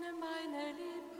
öffne meine Lippen.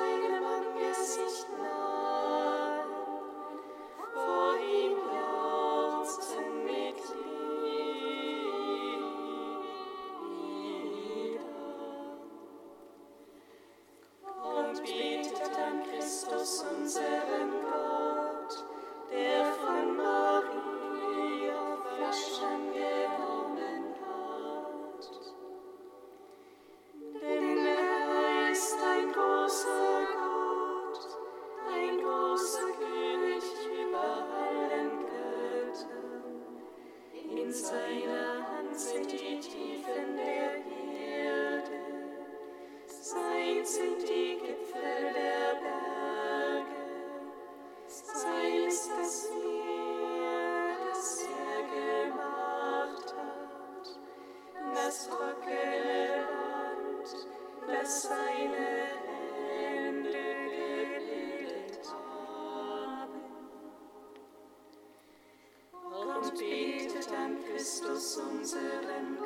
Christus, unseren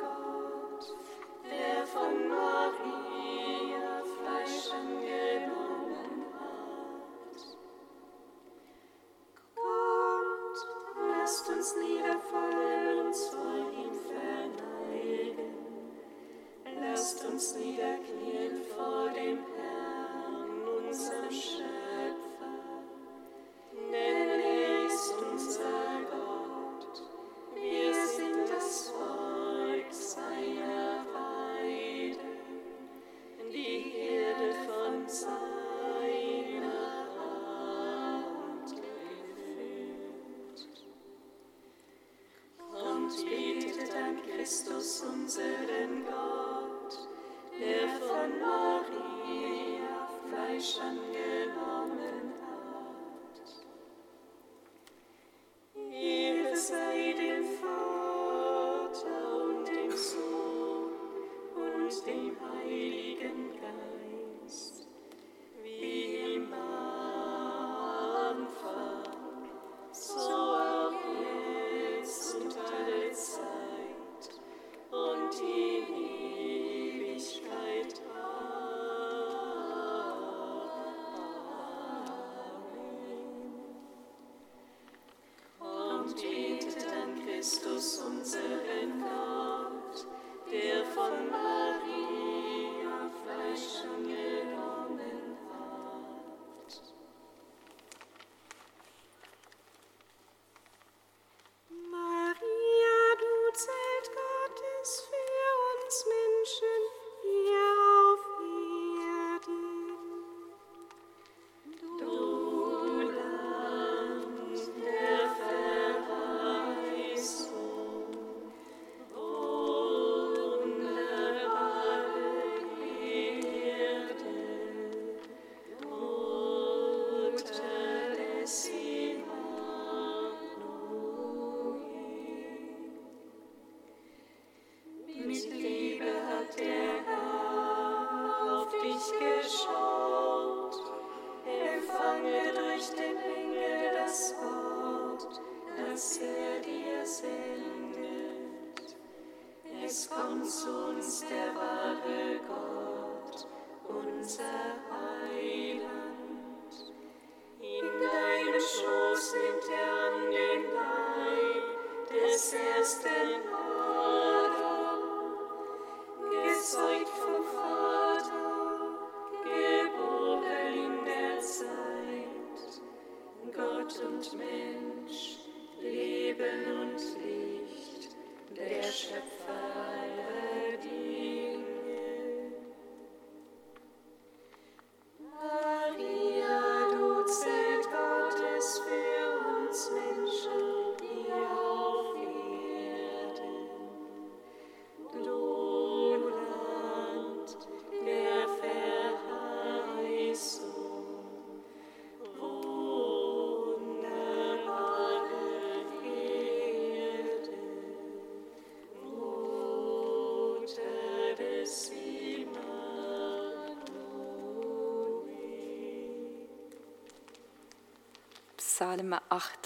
Psalm 8.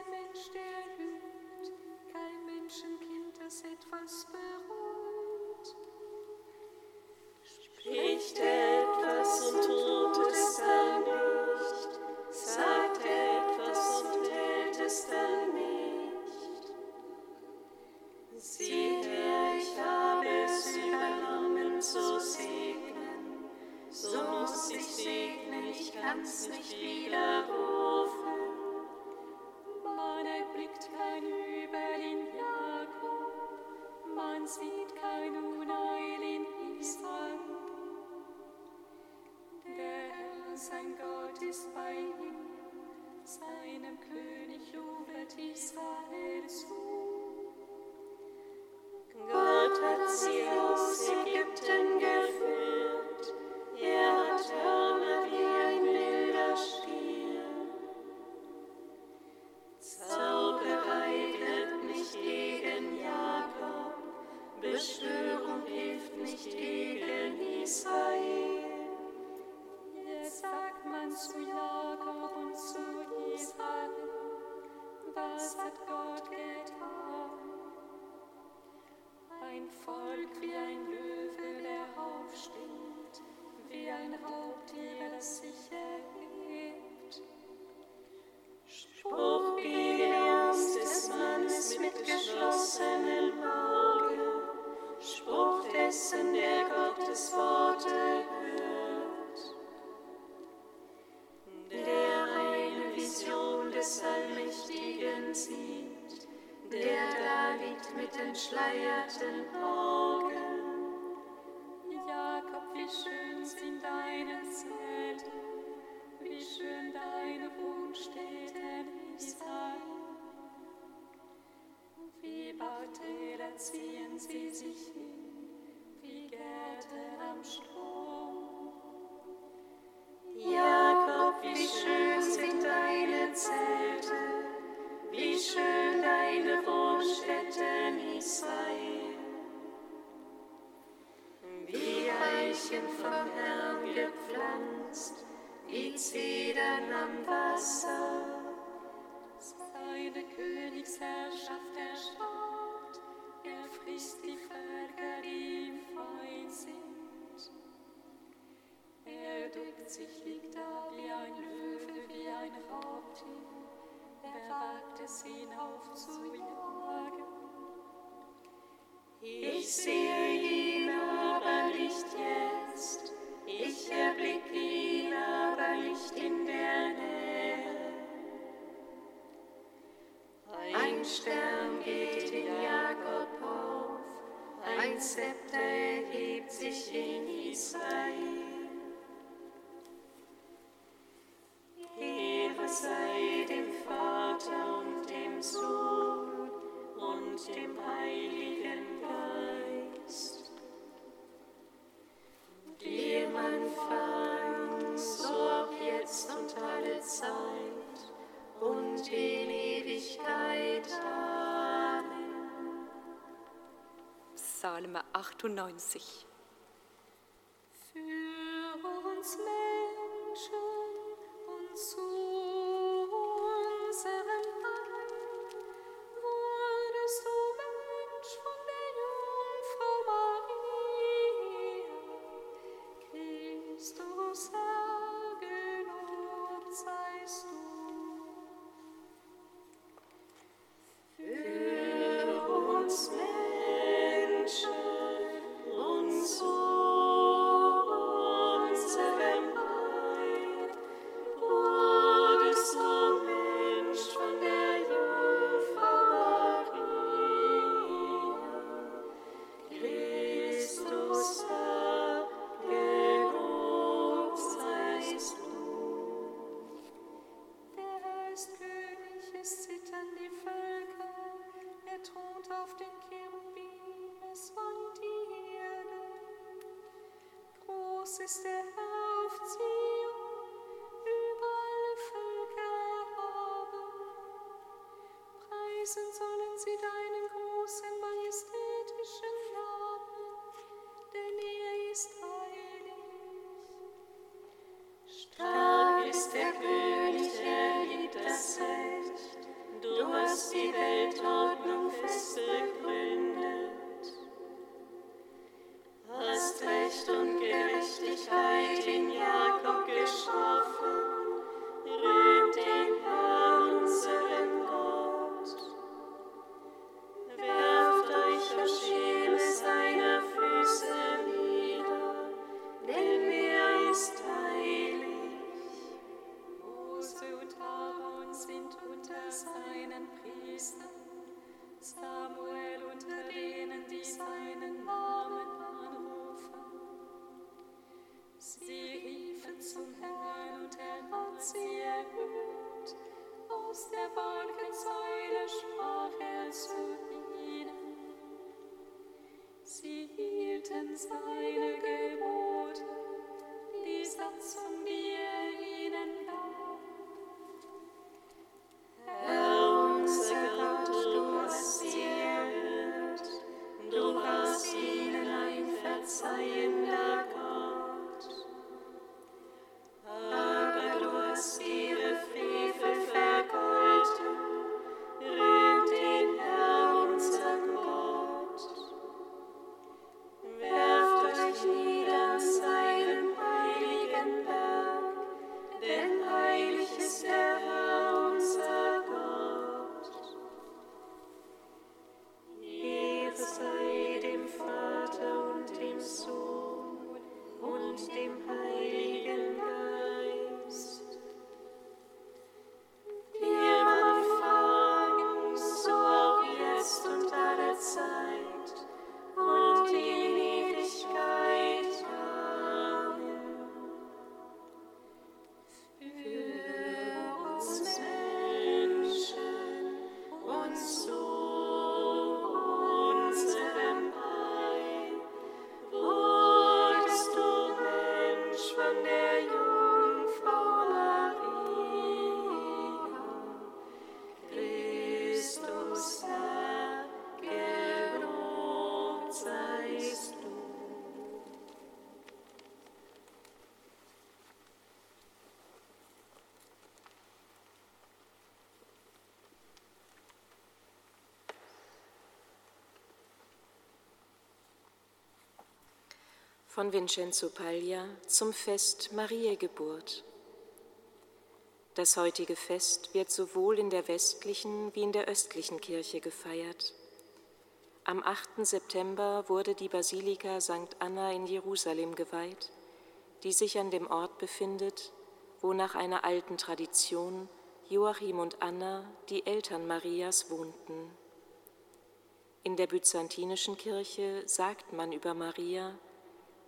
verschleierten Augen. Jakob, wie schön sind deine Zelte, wie schön deine Wohnstätten in Wie Bautäler ziehen sie sich hin, wie Gärten am Strand. from the sun. Psalm 98. presence of von Vincenzo Paglia zum Fest Mariä Geburt. Das heutige Fest wird sowohl in der westlichen wie in der östlichen Kirche gefeiert. Am 8. September wurde die Basilika St. Anna in Jerusalem geweiht, die sich an dem Ort befindet, wo nach einer alten Tradition Joachim und Anna, die Eltern Marias, wohnten. In der byzantinischen Kirche sagt man über Maria,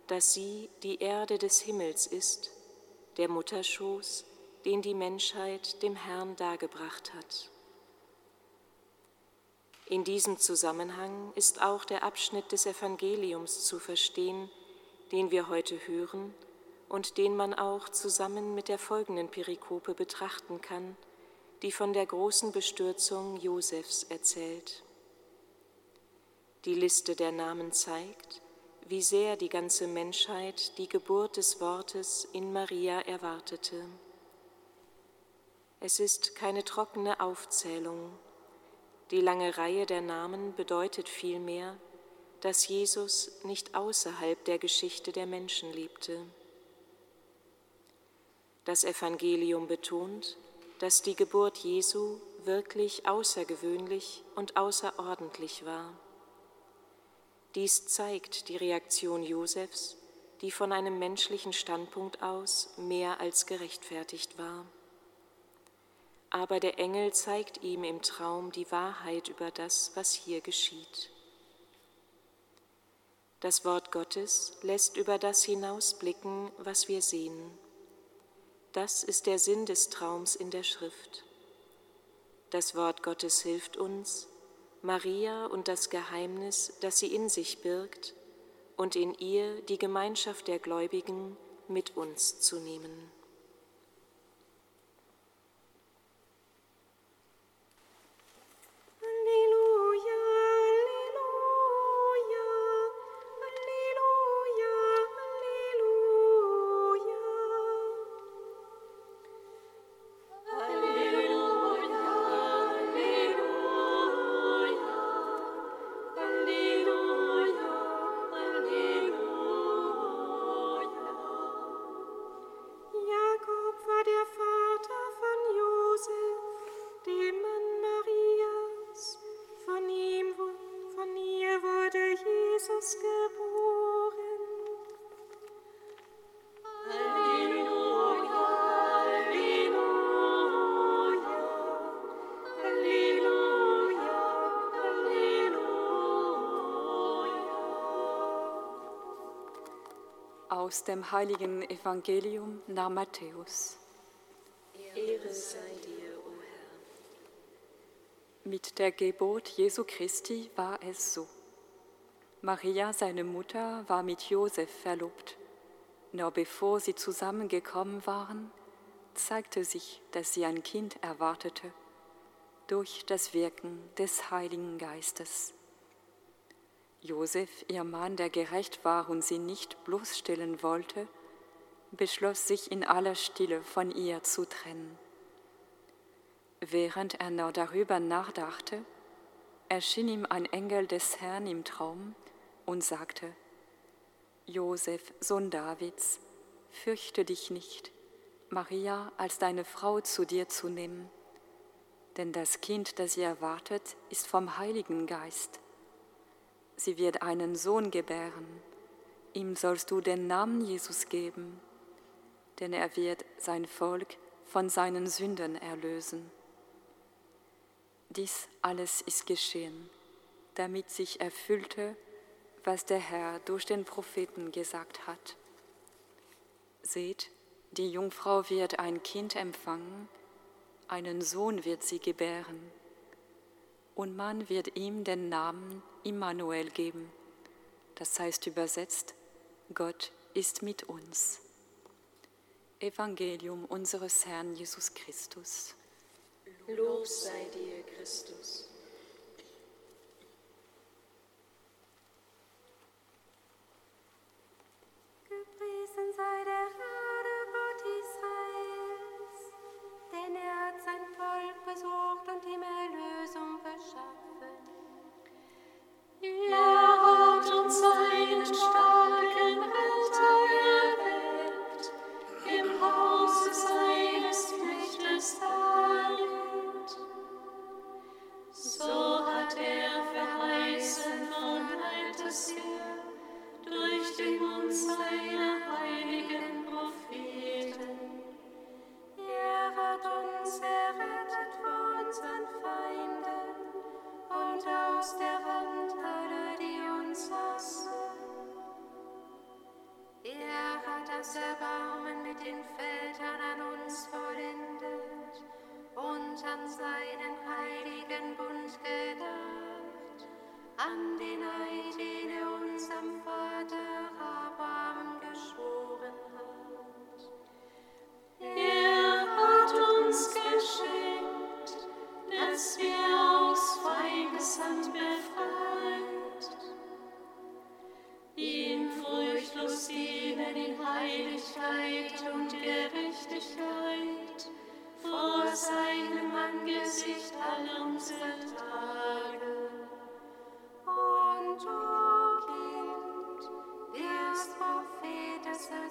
dass sie die Erde des Himmels ist, der Mutterschoß, den die Menschheit dem Herrn dargebracht hat. In diesem Zusammenhang ist auch der Abschnitt des Evangeliums zu verstehen, den wir heute hören und den man auch zusammen mit der folgenden Perikope betrachten kann, die von der großen Bestürzung Josefs erzählt. Die Liste der Namen zeigt, wie sehr die ganze Menschheit die Geburt des Wortes in Maria erwartete. Es ist keine trockene Aufzählung. Die lange Reihe der Namen bedeutet vielmehr, dass Jesus nicht außerhalb der Geschichte der Menschen lebte. Das Evangelium betont, dass die Geburt Jesu wirklich außergewöhnlich und außerordentlich war. Dies zeigt die Reaktion Josefs, die von einem menschlichen Standpunkt aus mehr als gerechtfertigt war. Aber der Engel zeigt ihm im Traum die Wahrheit über das, was hier geschieht. Das Wort Gottes lässt über das hinausblicken, was wir sehen. Das ist der Sinn des Traums in der Schrift. Das Wort Gottes hilft uns, Maria und das Geheimnis, das sie in sich birgt, und in ihr die Gemeinschaft der Gläubigen mit uns zu nehmen. Aus dem heiligen Evangelium nach Matthäus. Ehre sei dir, o Herr. Mit der Geburt Jesu Christi war es so. Maria, seine Mutter, war mit Josef verlobt. Noch bevor sie zusammengekommen waren, zeigte sich, dass sie ein Kind erwartete durch das Wirken des Heiligen Geistes. Josef, ihr Mann, der gerecht war und sie nicht bloßstellen wollte, beschloss sich in aller Stille von ihr zu trennen. Während er noch darüber nachdachte, erschien ihm ein Engel des Herrn im Traum und sagte, Josef, Sohn Davids, fürchte dich nicht, Maria als deine Frau zu dir zu nehmen, denn das Kind, das ihr erwartet, ist vom Heiligen Geist. Sie wird einen Sohn gebären. Ihm sollst du den Namen Jesus geben, denn er wird sein Volk von seinen Sünden erlösen. Dies alles ist geschehen, damit sich erfüllte, was der Herr durch den Propheten gesagt hat. Seht, die Jungfrau wird ein Kind empfangen, einen Sohn wird sie gebären und man wird ihm den Namen Immanuel geben. Das heißt übersetzt, Gott ist mit uns. Evangelium unseres Herrn Jesus Christus. Lob sei dir, Christus.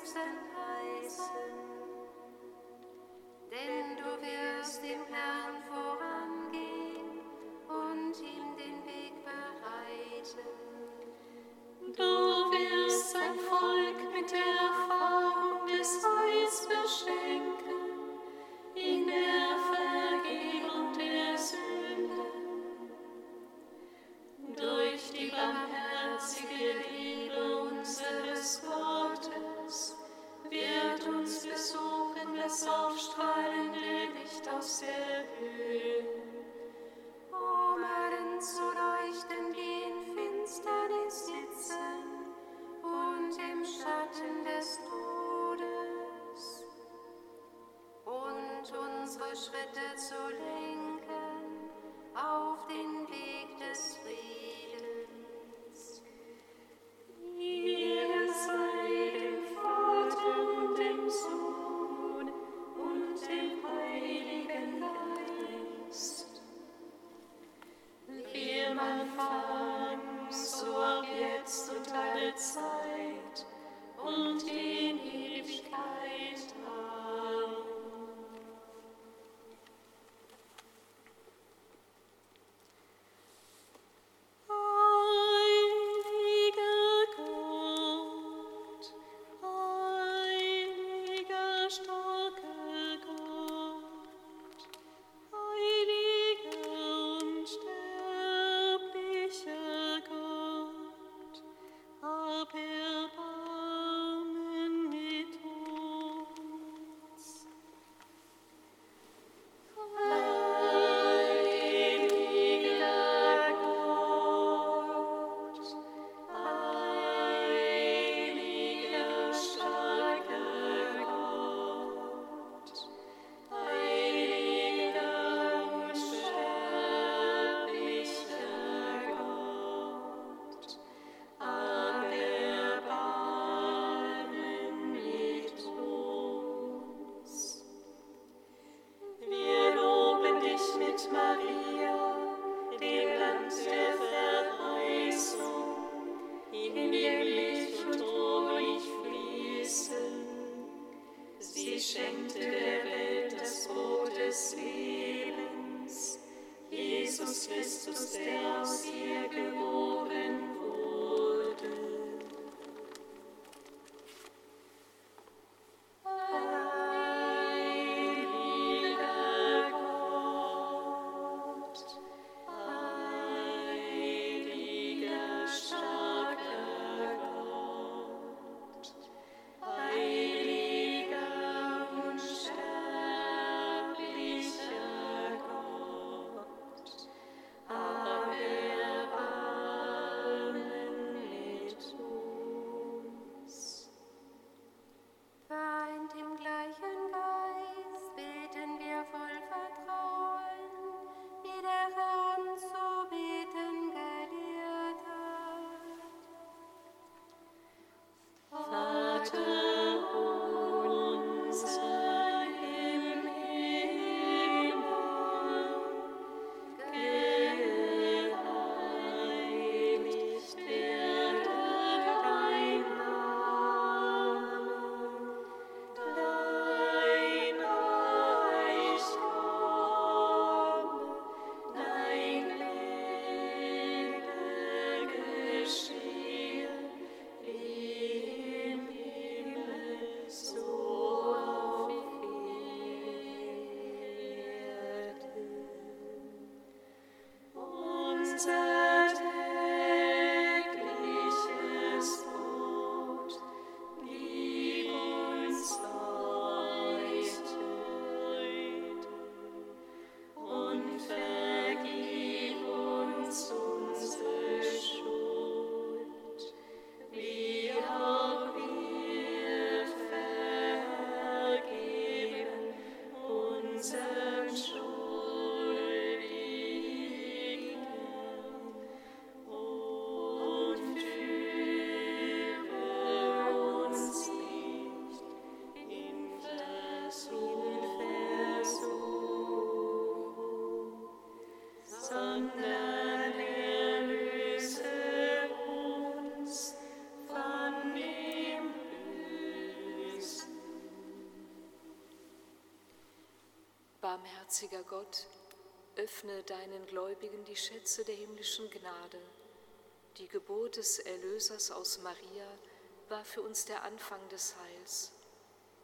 Schicksal heißen, denn du wirst dem Herrn Schritte zu leben. Barmherziger Gott, öffne deinen Gläubigen die Schätze der himmlischen Gnade. Die Geburt des Erlösers aus Maria war für uns der Anfang des Heils.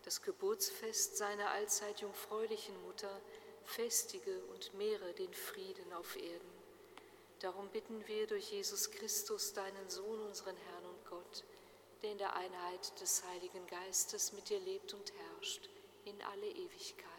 Das Geburtsfest seiner allzeit jungfräulichen Mutter festige und mehre den Frieden auf Erden. Darum bitten wir durch Jesus Christus, deinen Sohn, unseren Herrn und Gott, der in der Einheit des Heiligen Geistes mit dir lebt und herrscht in alle Ewigkeit.